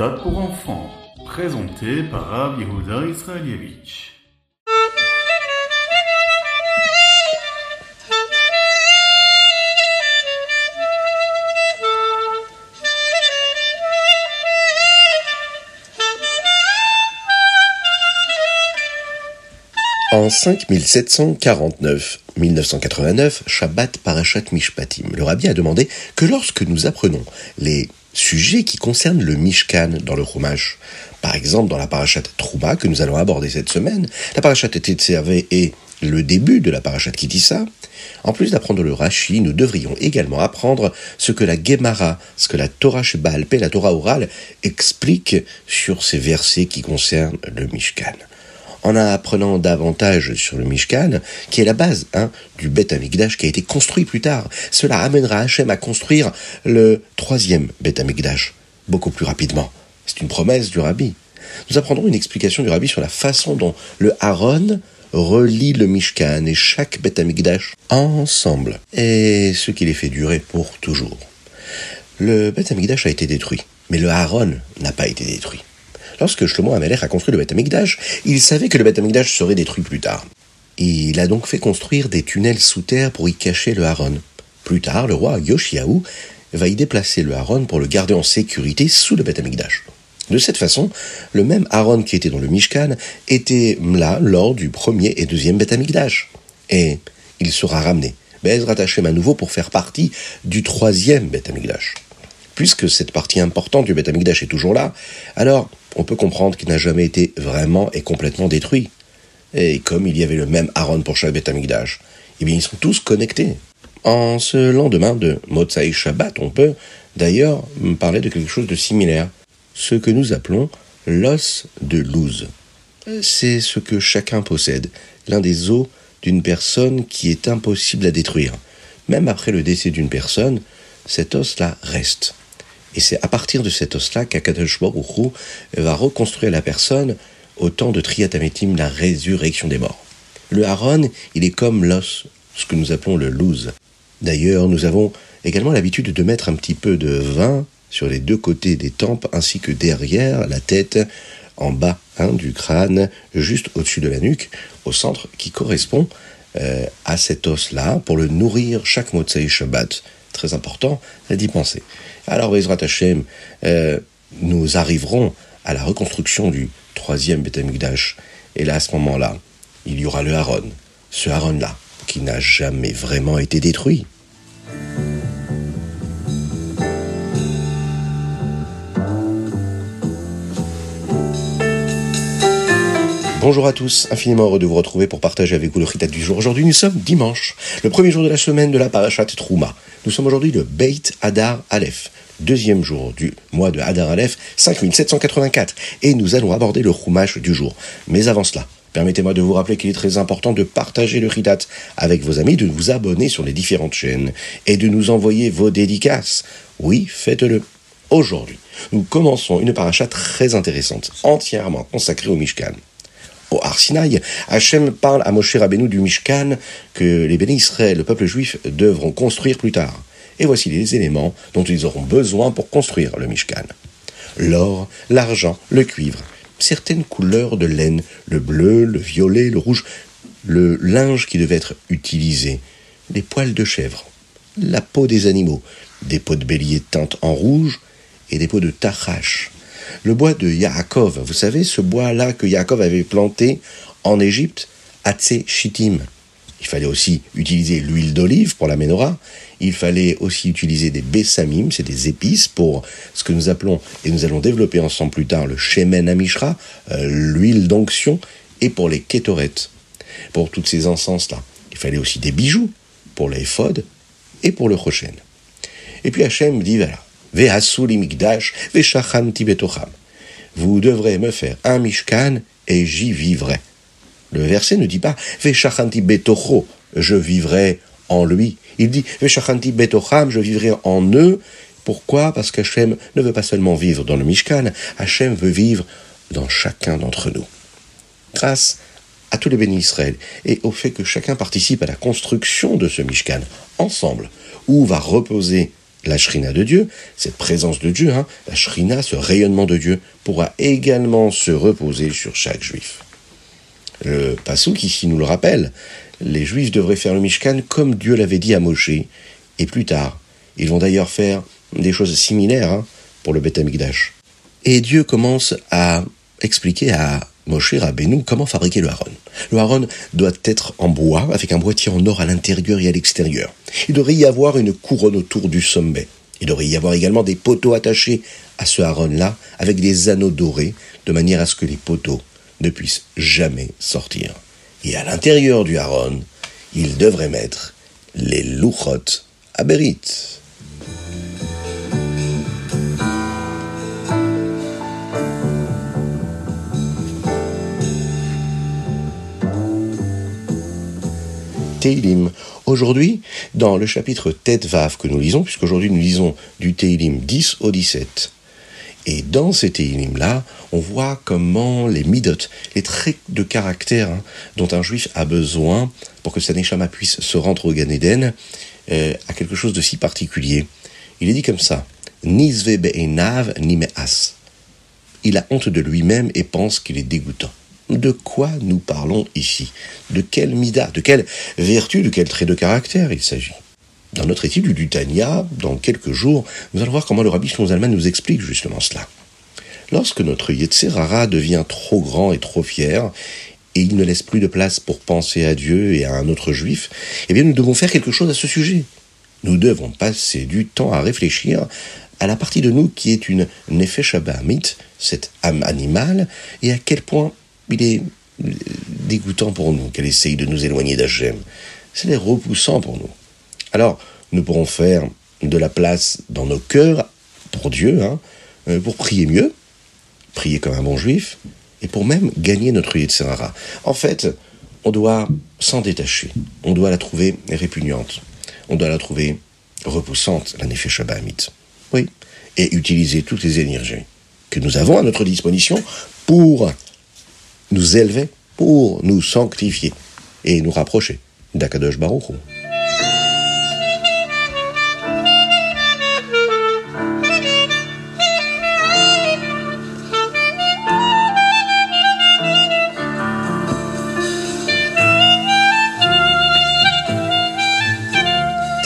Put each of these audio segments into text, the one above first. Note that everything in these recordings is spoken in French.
Ritat pour enfants, présenté par Rav Yehuda Israelievich. En 5749-1989, Shabbat Parashat Mishpatim, le rabbi a demandé que lorsque nous apprenons les sujets qui concernent le Mishkan dans le Chumash, par exemple dans la Parashat Trouma que nous allons aborder cette semaine, la Parashat Tetzervé et le début de la Parashat Kitissa, en plus d'apprendre le Rashi, nous devrions également apprendre ce que la Gemara, ce que la Torah Shebalpe, la Torah orale, explique sur ces versets qui concernent le Mishkan en apprenant davantage sur le Mishkan, qui est la base hein, du Beth Amikdash qui a été construit plus tard. Cela amènera Hachem à construire le troisième Beth Amikdash, beaucoup plus rapidement. C'est une promesse du Rabbi. Nous apprendrons une explication du Rabbi sur la façon dont le Aaron relie le Mishkan et chaque Beth Amikdash ensemble, et ce qui les fait durer pour toujours. Le Beth Amikdash a été détruit, mais le Aaron n'a pas été détruit. Lorsque Shlomo Amelech a construit le Beth Amikdash, il savait que le Beth Amikdash serait détruit plus tard. Il a donc fait construire des tunnels sous terre pour y cacher le Haron. Plus tard, le roi Yoshiaou va y déplacer le Haron pour le garder en sécurité sous le Beth Amikdash. De cette façon, le même Aaron qui était dans le Mishkan était là lors du premier et deuxième Beth Amikdash. Et il sera ramené, Bezrat Hashem à nouveau pour faire partie du troisième Beth Amikdash. Puisque cette partie importante du Beth Amikdash est toujours là, alors on peut comprendre qu'il n'a jamais été vraiment et complètement détruit. Et comme il y avait le même Aaron pour chaque Beth Amikdash, eh bien ils sont tous connectés. En ce lendemain de Motsai Shabbat, on peut d'ailleurs parler de quelque chose de similaire, ce que nous appelons l'os de Luz. C'est ce que chacun possède, l'un des os d'une personne qui est impossible à détruire. Même après le décès d'une personne, cet os-là reste. Et c'est à partir de cet os-là qu'Akadosh Baruch va reconstruire la personne au temps de Triatametim, la résurrection des morts. Le Haron, il est comme l'os, ce que nous appelons le louz. D'ailleurs, nous avons également l'habitude de mettre un petit peu de vin sur les deux côtés des tempes ainsi que derrière la tête, en bas hein, du crâne, juste au-dessus de la nuque, au centre qui correspond euh, à cet os-là pour le nourrir chaque Motsai Shabbat. Très important d'y penser. Alors, Bezrat Hashem, euh, nous arriverons à la reconstruction du troisième Beth. Et là, à ce moment-là, il y aura le Haron. Ce Haron-là, qui n'a jamais vraiment été détruit. Bonjour à tous, infiniment heureux de vous retrouver pour partager avec vous le Ritat du jour. Aujourd'hui, nous sommes dimanche, le premier jour de la semaine de la Parashat Trouma. Nous sommes aujourd'hui le Beit Hadar Aleph, deuxième jour du mois de Hadar Aleph 5784, et nous allons aborder le Chumash du jour. Mais avant cela, Permettez-moi de vous rappeler qu'il est très important de partager le Ritat avec vos amis, de vous abonner sur les différentes chaînes et de nous envoyer vos dédicaces. Oui, faites-le. Aujourd'hui, nous commençons une paracha très intéressante, entièrement consacrée au Mishkan au Arsinaï, Hachem parle à Moshe Rabbeinu du Mishkan que les bénis Israël, le peuple juif, devront construire plus tard. Et voici les éléments dont ils auront besoin pour construire le Mishkan. L'or, l'argent, le cuivre, certaines couleurs de laine, le bleu, le violet, le rouge, le linge qui devait être utilisé, les poils de chèvre, la peau des animaux, des peaux de bélier teintes en rouge et des peaux de tachash, le bois de Yaakov, vous savez, ce bois-là que Yaakov avait planté en Égypte, Atse Shittim. Il fallait aussi utiliser l'huile d'olive pour la menorah. Il fallait aussi utiliser des bessamim, c'est des épices pour ce que nous appelons, et nous allons développer ensemble plus tard, le shemen amishra, euh, l'huile d'onction, et pour les kétoret, pour toutes ces encens-là. Il fallait aussi des bijoux pour l'éphod et pour le rochen. Et puis Hachem dit, voilà, vous devrez me faire un mishkan et j'y vivrai. Le verset ne dit pas Veshachanti betocho, je vivrai en lui. Il dit Veshachanti betocham, je vivrai en eux. Pourquoi? Parce qu'Hachem ne veut pas seulement vivre dans le Mishkan, Hachem veut vivre dans chacun d'entre nous. Grâce à tous les bénis Israël et au fait que chacun participe à la construction de ce Mishkan ensemble, où va reposer la shrina de Dieu, cette présence de Dieu, hein, la shrina, ce rayonnement de Dieu, pourra également se reposer sur chaque juif. Le Passouk ici nous le rappelle, les juifs devraient faire le Mishkan comme Dieu l'avait dit à Moshe, et plus tard, ils vont d'ailleurs faire des choses similaires hein, pour le Beth Amikdash. Et Dieu commence à expliquer à Moshe Rabbeinu comment fabriquer le haron? Le haron doit être en bois, avec un boîtier en or à l'intérieur et à l'extérieur. Il devrait y avoir une couronne autour du sommet. Il devrait y avoir également des poteaux attachés à ce haron-là, avec des anneaux dorés, de manière à ce que les poteaux ne puissent jamais sortir. Et à l'intérieur du haron, il devrait mettre les louchot Aberit. Teilim. Aujourd'hui, dans le chapitre Tet Vav que nous lisons, puisqu'aujourd'hui nous lisons du Teilim 10 au 17, et dans ces Teilim-là, on voit comment les midot, les traits de caractère hein, dont un juif a besoin pour que sa neshama puisse se rendre au Gan Eden, euh, a quelque chose de si particulier. Il est dit comme ça Nizve be'enav ni as. Il a honte de lui-même et pense qu'il est dégoûtant. De quoi nous parlons ici? De quel mida De quelle vertu De quel trait de caractère il s'agit? Dans notre étude du Tanya, dans quelques jours, nous allons voir comment le rabbi Shlomo nous explique justement cela. Lorsque notre Yetzerara devient trop grand et trop fier, et il ne laisse plus de place pour penser à Dieu et à un autre juif, eh bien nous devons faire quelque chose à ce sujet. Nous devons passer du temps à réfléchir à la partie de nous qui est une Nefesh Abahamit, cette âme animale, et à quel point il est dégoûtant pour nous qu'elle essaye de nous éloigner d'Hachem. C'est repoussant pour nous. Alors, nous pourrons faire de la place dans nos cœurs pour Dieu, hein, euh, pour prier mieux, prier comme un bon juif, et pour même gagner notre Yetzirara. En fait, on doit s'en détacher. On doit la trouver répugnante. On doit la trouver repoussante, la Nefesh Oui. Et utiliser toutes les énergies que nous avons à notre disposition pour nous élever, pour nous sanctifier et nous rapprocher d'Akadosh Baruch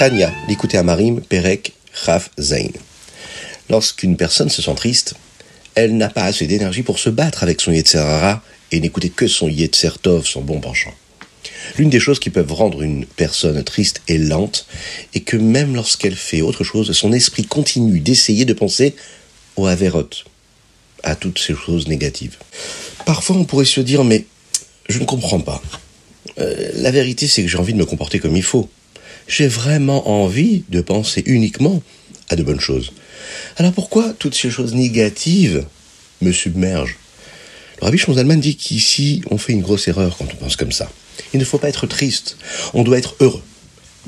Tanya, l'écouter à Marim, Perek, Chaf, Zain. Lorsqu'une personne se sent triste, elle n'a pas assez d'énergie pour se battre avec son Yetzerara et n'écouter que son Yetzer Tov, son bon penchant. L'une des choses qui peuvent rendre une personne triste et lente est que même lorsqu'elle fait autre chose, son esprit continue d'essayer de penser au Averot, à toutes ces choses négatives. Parfois on pourrait se dire mais je ne comprends pas. Euh, la vérité c'est que j'ai envie de me comporter comme il faut j'ai vraiment envie de penser uniquement à de bonnes choses. Alors pourquoi toutes ces choses négatives me submergent? Le Rabbi Shonzalman dit qu'ici, on fait une grosse erreur quand on pense comme ça. Il ne faut pas être triste, on doit être heureux.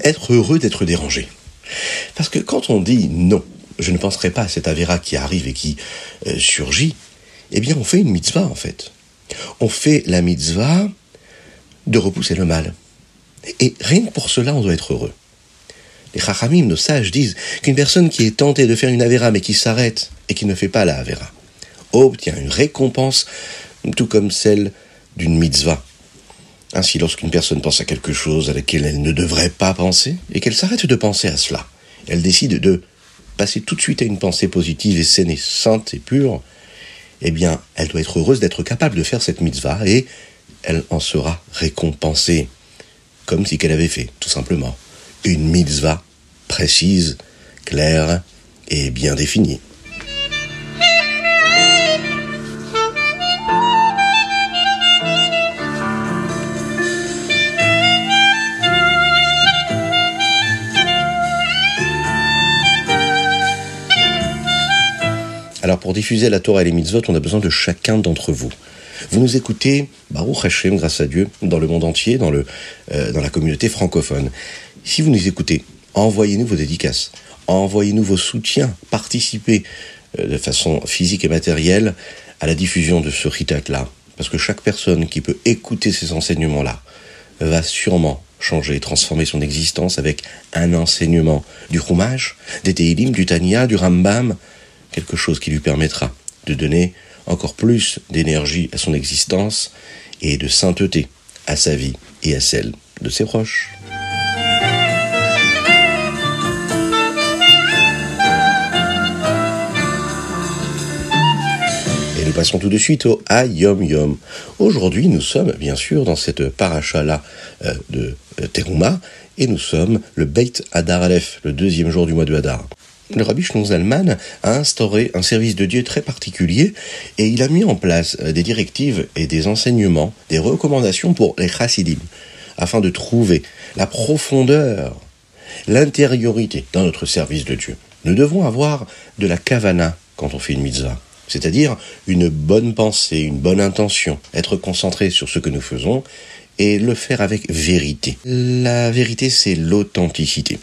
Être heureux d'être dérangé. Parce que quand on dit non, je ne penserai pas à cet Avera qui arrive et qui euh, surgit, eh bien on fait une mitzvah en fait. On fait la mitzvah de repousser le mal. Et rien que pour cela, on doit être heureux. Les chachamim, nos sages, disent qu'une personne qui est tentée de faire une avéra mais qui s'arrête et qui ne fait pas la avéra obtient une récompense tout comme celle d'une mitzvah. Ainsi, lorsqu'une personne pense à quelque chose à laquelle elle ne devrait pas penser et qu'elle s'arrête de penser à cela, elle décide de passer tout de suite à une pensée positive et saine et sainte et pure, eh bien, elle doit être heureuse d'être capable de faire cette mitzvah et elle en sera récompensée comme si qu'elle avait fait, tout simplement, une mitzvah précise, claire et bien définie. Alors pour diffuser la Torah et les mitzvot, on a besoin de chacun d'entre vous. Vous nous écoutez, Baruch Hashem, grâce à Dieu, dans le monde entier, dans, le, euh, dans la communauté francophone. Si vous nous écoutez, envoyez-nous vos dédicaces, envoyez-nous vos soutiens, participez de façon physique et matérielle à la diffusion de ce ritat-là. Parce que chaque personne qui peut écouter ces enseignements-là va sûrement changer, transformer son existence avec un enseignement du Chumash, des Teilim, du Tanya, du Rambam, quelque chose qui lui permettra de donner encore plus d'énergie à son existence et de sainteté à sa vie et à celle de ses proches. Passons tout de suite au Ayom Yom. Aujourd'hui, nous sommes bien sûr dans cette paracha-là euh, de euh, Teruma, et nous sommes le Beit Hadar Aleph, le deuxième jour du mois de Hadar le rabbi Shlomo Zalman a instauré un service de Dieu très particulier et il a mis en place euh, des directives et des enseignements, des recommandations pour les chassidim, afin de trouver la profondeur, l'intériorité dans notre service de Dieu. Nous devons avoir de la kavana quand on fait une mitzvah, c'est-à-dire une bonne pensée, une bonne intention, être concentré sur ce que nous faisons et le faire avec vérité. La vérité, c'est l'authenticité.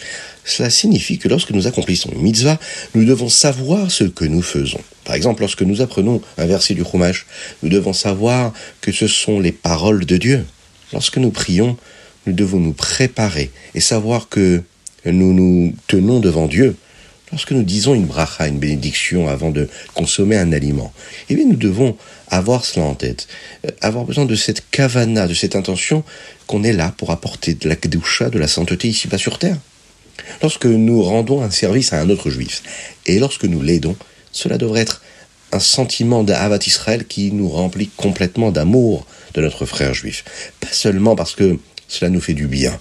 Cela signifie que lorsque nous accomplissons une mitzvah, nous devons savoir ce que nous faisons. Par exemple, lorsque nous apprenons un verset du Chumash, nous devons savoir que ce sont les paroles de Dieu. Lorsque nous prions, nous devons nous préparer et savoir que nous nous tenons devant Dieu. Lorsque nous disons une bracha, une bénédiction avant de consommer un aliment, eh bien nous devons avoir cela en tête, euh, avoir besoin de cette kavana, de cette intention qu'on est là pour apporter de la kedusha, de la sainteté ici-bas sur terre. Lorsque nous rendons un service à un autre juif, et lorsque nous l'aidons, cela devrait être un sentiment d'Avat Israël qui nous remplit complètement d'amour de notre frère juif. Pas seulement parce que cela nous fait du bien.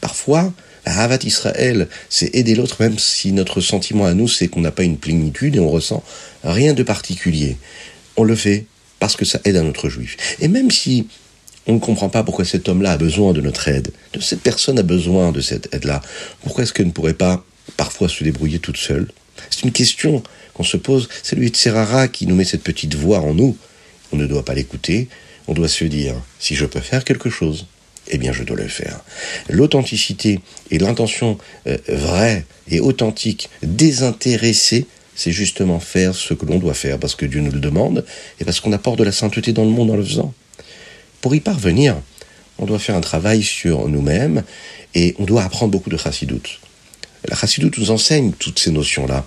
Parfois, Avat Israël, c'est aider l'autre même si notre sentiment à nous, c'est qu'on n'a pas une plénitude et on ressent rien de particulier. On le fait parce que ça aide un autre juif. Et même si on ne comprend pas pourquoi cet homme-là a besoin de notre aide, de cette personne a besoin de cette aide-là, pourquoi est-ce qu'elle ne pourrait pas parfois se débrouiller toute seule? C'est une question qu'on se pose, c'est lui de Serrara qui nous met cette petite voix en nous. On ne doit pas l'écouter, on doit se dire, si je peux faire quelque chose, eh bien je dois le faire. L'authenticité et l'intention euh, vraie et authentique, désintéressée, c'est justement faire ce que l'on doit faire parce que Dieu nous le demande et parce qu'on apporte de la sainteté dans le monde en le faisant. Pour y parvenir, on doit faire un travail sur nous-mêmes et on doit apprendre beaucoup de chassidoute. La chassidoute nous enseigne toutes ces notions-là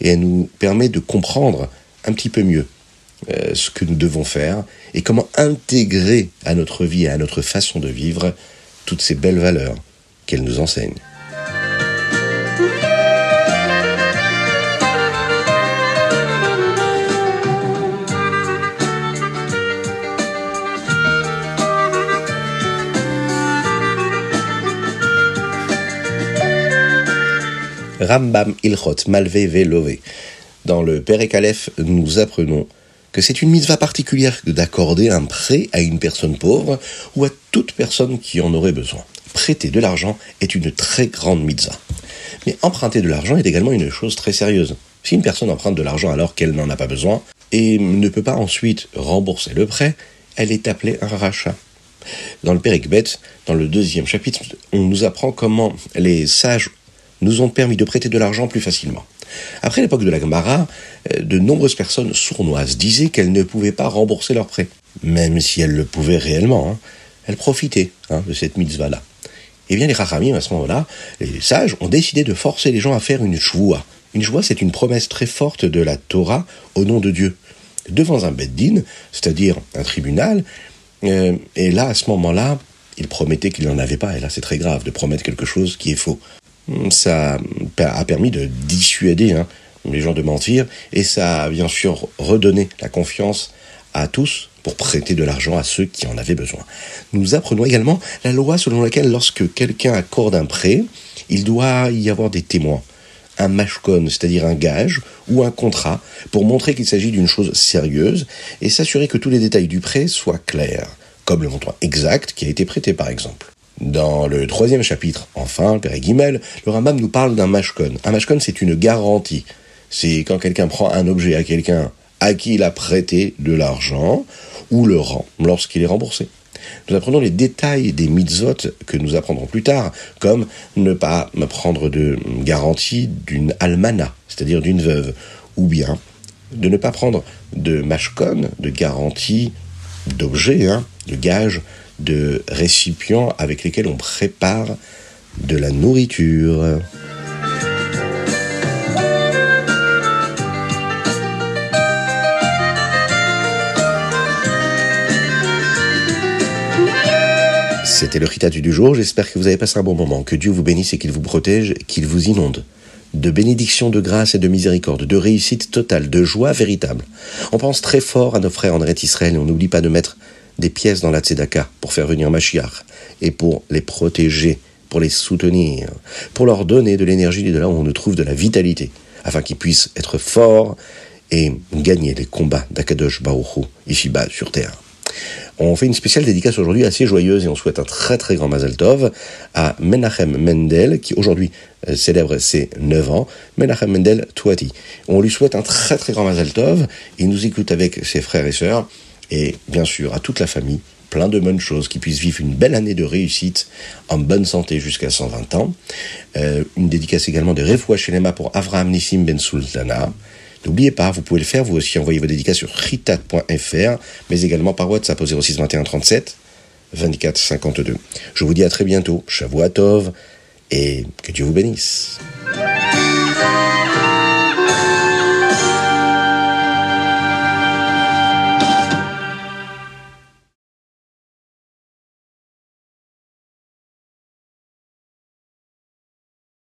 et elle nous permet de comprendre un petit peu mieux euh, ce que nous devons faire et comment intégrer à notre vie et à notre façon de vivre toutes ces belles valeurs qu'elle nous enseigne. Rambam Ilchot Malvé Velové. Dans le Perek Aleph, nous apprenons que c'est une mitzvah particulière d'accorder un prêt à une personne pauvre ou à toute personne qui en aurait besoin. Prêter de l'argent est une très grande mitzvah. Mais emprunter de l'argent est également une chose très sérieuse. Si une personne emprunte de l'argent alors qu'elle n'en a pas besoin et ne peut pas ensuite rembourser le prêt, elle est appelée un rachat. Dans le Perek Bet, dans le deuxième chapitre, on nous apprend comment les sages nous ont permis de prêter de l'argent plus facilement. Après l'époque de la Gemara, euh, de nombreuses personnes sournoises disaient qu'elles ne pouvaient pas rembourser leurs prêts, même si elles le pouvaient réellement. Hein. Elles profitaient hein, de cette mitzvah-là. Eh bien les Rachamim, à ce moment-là, les sages ont décidé de forcer les gens à faire une shvoua. Une shvoua, c'est une promesse très forte de la Torah au nom de Dieu. Devant un beddin, c'est-à-dire un tribunal, euh, et là, à ce moment-là, ils promettaient qu'il n'en avait pas, et là c'est très grave de promettre quelque chose qui est faux ça a permis de dissuader hein, les gens de mentir et ça a bien sûr redonné la confiance à tous pour prêter de l'argent à ceux qui en avaient besoin. Nous apprenons également la loi selon laquelle lorsque quelqu'un accorde un prêt, il doit y avoir des témoins, un mashkon, c'est-à-dire un gage ou un contrat, pour montrer qu'il s'agit d'une chose sérieuse et s'assurer que tous les détails du prêt soient clairs, comme le montant exact qui a été prêté par exemple. Dans le troisième chapitre, enfin, Père Guimel, le Rambam nous parle d'un mashkon. Un mashkon, c'est une garantie. C'est quand quelqu'un prend un objet à quelqu'un à qui il a prêté de l'argent ou le rend lorsqu'il est remboursé. Nous apprenons les détails des mitzvot que nous apprendrons plus tard, comme ne pas prendre de garantie d'une almana, c'est-à-dire d'une veuve, ou bien de ne pas prendre de mashkon, de garantie d'objet, hein, de gage, de récipients avec lesquels on prépare de la nourriture. C'était le Ritatu du jour, j'espère que vous avez passé un bon moment, que Dieu vous bénisse et qu'il vous protège, qu'il vous inonde de bénédiction, de grâce et de miséricorde, de réussite totale, de joie véritable. On pense très fort à nos frères en Israël et on n'oublie pas de mettre des pièces dans la tzedaka pour faire venir Mashiach et pour les protéger, pour les soutenir, pour leur donner de l'énergie de là où on trouve de la vitalité, afin qu'ils puissent être forts et gagner les combats d'Akadosh Baruch ici-bas sur terre. On fait une spéciale dédicace aujourd'hui assez joyeuse et on souhaite un très très grand Mazel Tov à Menachem Mendel qui aujourd'hui euh, célèbre ses 9 ans. Menachem Mendel Touati. On lui souhaite un très très grand Mazel Tov. Il nous écoute avec ses frères et sœurs et bien sûr à toute la famille. Plein de bonnes choses, qui puissent vivre une belle année de réussite en bonne santé jusqu'à 120 ans. Euh, une dédicace également de Refoua Shelema pour Avraham Nissim Ben Sultana. N'oubliez pas, vous pouvez le faire, vous aussi, envoyez vos dédicaces sur ritat.fr, mais également par WhatsApp au 06 21 37 24 52. Je vous dis à très bientôt, Tov, et que Dieu vous bénisse.